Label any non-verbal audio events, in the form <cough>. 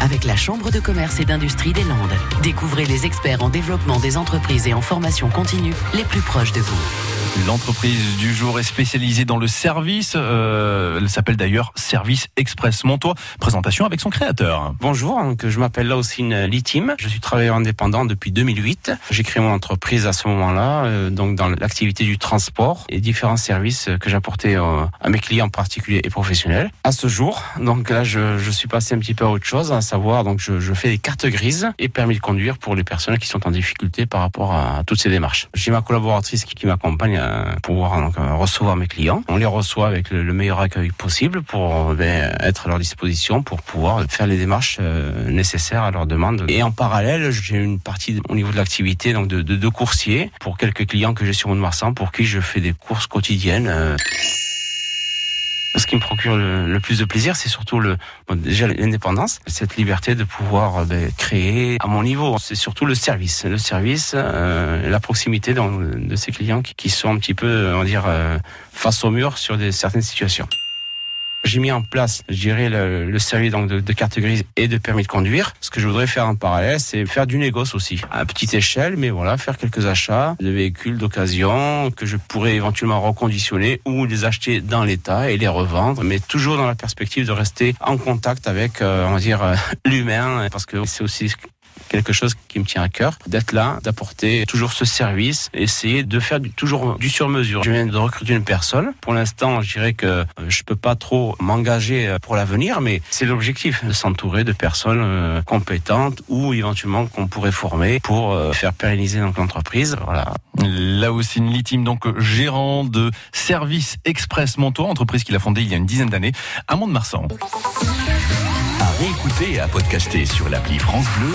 avec la Chambre de commerce et d'industrie des Landes. Découvrez les experts en développement des entreprises et en formation continue les plus proches de vous. L'entreprise du jour est spécialisée dans le service. Euh, elle s'appelle d'ailleurs Service Express Montois. Présentation avec son créateur. Bonjour, donc je m'appelle aussi Litim. Je suis travailleur indépendant depuis 2008. J'ai créé mon entreprise à ce moment-là, euh, donc dans l'activité du transport et différents services que j'apportais euh, à mes clients particuliers et professionnels. À ce jour, donc là, je, suis passé un petit peu à autre chose, à savoir donc je, fais des cartes grises et permis de conduire pour les personnes qui sont en difficulté par rapport à toutes ces démarches. J'ai ma collaboratrice qui m'accompagne pour pouvoir euh, recevoir mes clients. On les reçoit avec le, le meilleur accueil possible pour euh, ben, être à leur disposition pour pouvoir faire les démarches euh, nécessaires à leur demande. Et en parallèle, j'ai une partie au niveau de l'activité donc de, de, coursier pour quelques clients que j'ai sur Mont-de-Marsan pour qui je fais des courses quotidiennes. Euh, ce qui me procure le, plus de plaisir, c'est surtout le bon, déjà l'indépendance, cette liberté de pouvoir ben, créer à mon niveau. C'est surtout le service, le service, euh, la proximité de ces clients qui, sont un petit peu, on va dire, euh, face au mur sur des, certaines situations. J'ai mis en place, je dirais, le, le service donc de, de, carte grise et de permis de conduire. Ce que je voudrais faire en parallèle, c'est faire du négoce aussi, à petite échelle, mais voilà, faire quelques achats de véhicules d'occasion que je pourrais éventuellement reconditionner ou les acheter dans l'état et les revendre, mais toujours dans la perspective de rester en contact avec, euh, on va dire, euh, <laughs> l'humain, parce que c'est aussi quelque chose qui me tient à cœur, d'être là, d'apporter toujours ce service, essayer de faire du, toujours du sur-mesure. Je viens de recruter une personne. Pour l'instant, je dirais que je peux pas trop m'engager pour l'avenir, mais c'est l'objectif de s'entourer de personnes euh, compétentes ou éventuellement qu'on pourrait former pour euh, faire pérenniser l'entreprise. Voilà. Là aussi, une litime, donc gérant de Service Express Montois, entreprise qu'il a fondée il y a une dizaine d'années à Mont-de-Marsan. À réécouter et à podcaster sur l'appli France Bleu